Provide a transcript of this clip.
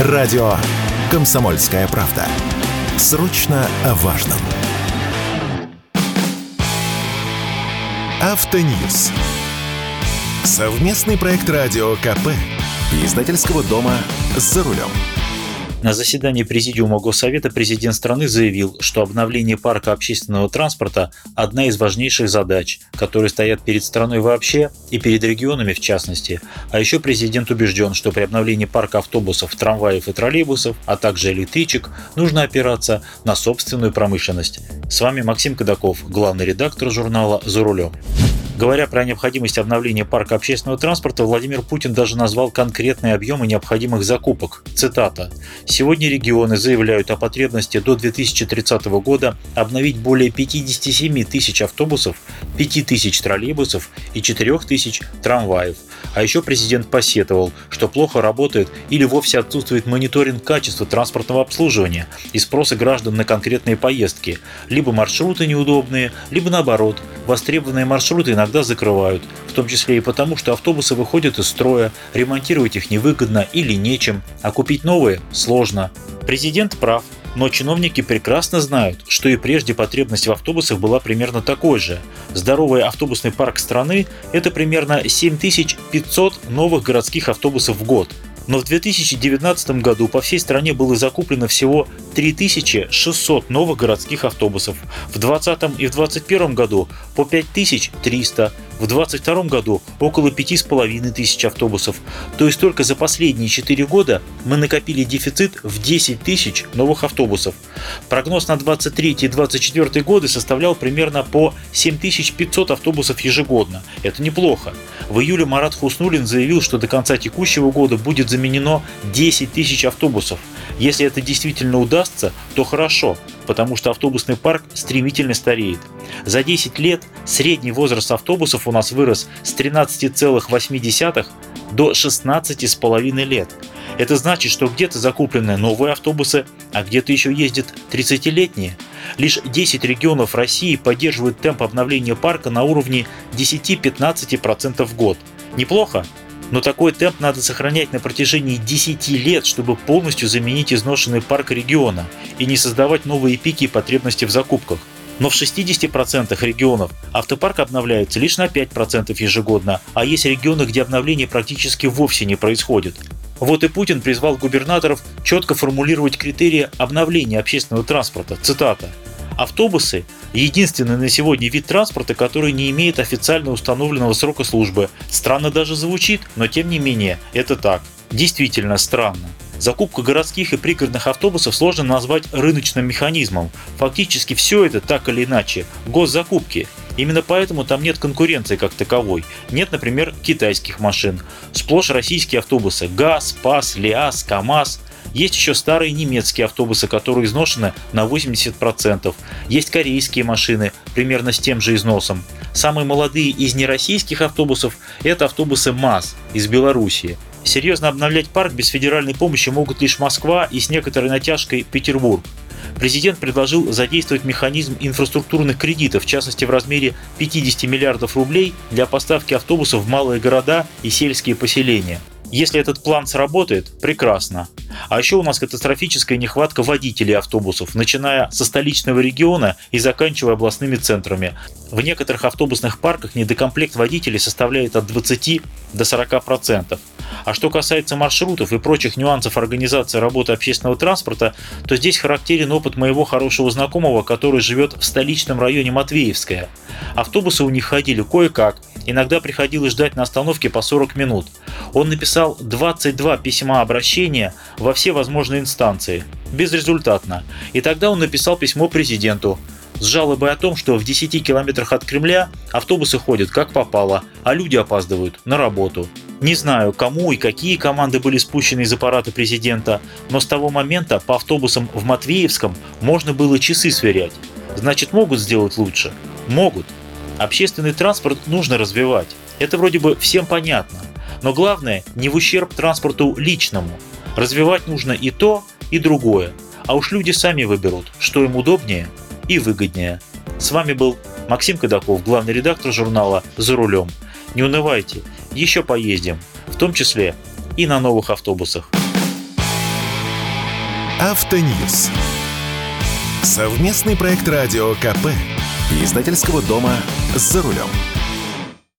Радио «Комсомольская правда». Срочно о важном. Автоньюз. Совместный проект радио КП. Издательского дома «За рулем». На заседании Президиума Госсовета президент страны заявил, что обновление парка общественного транспорта – одна из важнейших задач, которые стоят перед страной вообще и перед регионами в частности. А еще президент убежден, что при обновлении парка автобусов, трамваев и троллейбусов, а также электричек, нужно опираться на собственную промышленность. С вами Максим Кадаков, главный редактор журнала «За рулем». Говоря про необходимость обновления парка общественного транспорта, Владимир Путин даже назвал конкретные объемы необходимых закупок. Цитата. «Сегодня регионы заявляют о потребности до 2030 года обновить более 57 тысяч автобусов, 5 тысяч троллейбусов и 4 тысяч трамваев. А еще президент посетовал, что плохо работает или вовсе отсутствует мониторинг качества транспортного обслуживания и спроса граждан на конкретные поездки. Либо маршруты неудобные, либо наоборот, востребованные маршруты иногда закрывают, в том числе и потому, что автобусы выходят из строя, ремонтировать их невыгодно или нечем, а купить новые сложно. Президент прав, но чиновники прекрасно знают, что и прежде потребность в автобусах была примерно такой же. Здоровый автобусный парк страны – это примерно 7500 новых городских автобусов в год – но в 2019 году по всей стране было закуплено всего 3600 новых городских автобусов, в 2020 и в 2021 году по 5300, в 2022 году около 5500 автобусов. То есть только за последние 4 года мы накопили дефицит в 10 тысяч новых автобусов. Прогноз на 23 и 24 годы составлял примерно по 7500 автобусов ежегодно. Это неплохо. В июле Марат Хуснулин заявил, что до конца текущего года будет заменено 10 тысяч автобусов. Если это действительно удастся, то хорошо, потому что автобусный парк стремительно стареет. За 10 лет средний возраст автобусов у нас вырос с 13,8 до 16,5 лет. Это значит, что где-то закуплены новые автобусы, а где-то еще ездят 30-летние. Лишь 10 регионов России поддерживают темп обновления парка на уровне 10-15% в год. Неплохо? Но такой темп надо сохранять на протяжении 10 лет, чтобы полностью заменить изношенный парк региона и не создавать новые пики потребности в закупках. Но в 60% регионов автопарк обновляется лишь на 5% ежегодно, а есть регионы, где обновление практически вовсе не происходит. Вот и Путин призвал губернаторов четко формулировать критерии обновления общественного транспорта. Цитата. Автобусы – единственный на сегодня вид транспорта, который не имеет официально установленного срока службы. Странно даже звучит, но тем не менее, это так. Действительно странно. Закупка городских и пригородных автобусов сложно назвать рыночным механизмом. Фактически все это так или иначе госзакупки. Именно поэтому там нет конкуренции как таковой. Нет, например, китайских машин. Сплошь российские автобусы ГАЗ, ПАС, ЛиАЗ, КАМАЗ. Есть еще старые немецкие автобусы, которые изношены на 80%. Есть корейские машины, примерно с тем же износом. Самые молодые из нероссийских автобусов – это автобусы МАЗ из Белоруссии. Серьезно обновлять парк без федеральной помощи могут лишь Москва и с некоторой натяжкой Петербург. Президент предложил задействовать механизм инфраструктурных кредитов, в частности в размере 50 миллиардов рублей для поставки автобусов в малые города и сельские поселения. Если этот план сработает, прекрасно. А еще у нас катастрофическая нехватка водителей автобусов, начиная со столичного региона и заканчивая областными центрами. В некоторых автобусных парках недокомплект водителей составляет от 20 до 40%. А что касается маршрутов и прочих нюансов организации работы общественного транспорта, то здесь характерен опыт моего хорошего знакомого, который живет в столичном районе Матвеевская. Автобусы у них ходили кое-как, иногда приходилось ждать на остановке по 40 минут. Он написал 22 письма обращения во все возможные инстанции. Безрезультатно. И тогда он написал письмо президенту с жалобой о том, что в 10 километрах от Кремля автобусы ходят как попало, а люди опаздывают на работу. Не знаю, кому и какие команды были спущены из аппарата президента, но с того момента по автобусам в Матвеевском можно было часы сверять. Значит, могут сделать лучше? Могут. Общественный транспорт нужно развивать. Это вроде бы всем понятно. Но главное, не в ущерб транспорту личному. Развивать нужно и то, и другое. А уж люди сами выберут, что им удобнее и выгоднее. С вами был Максим Кадаков, главный редактор журнала «За рулем». Не унывайте, еще поездим, в том числе и на новых автобусах. Автоньюз. Совместный проект радио КП. Издательского дома «За рулем».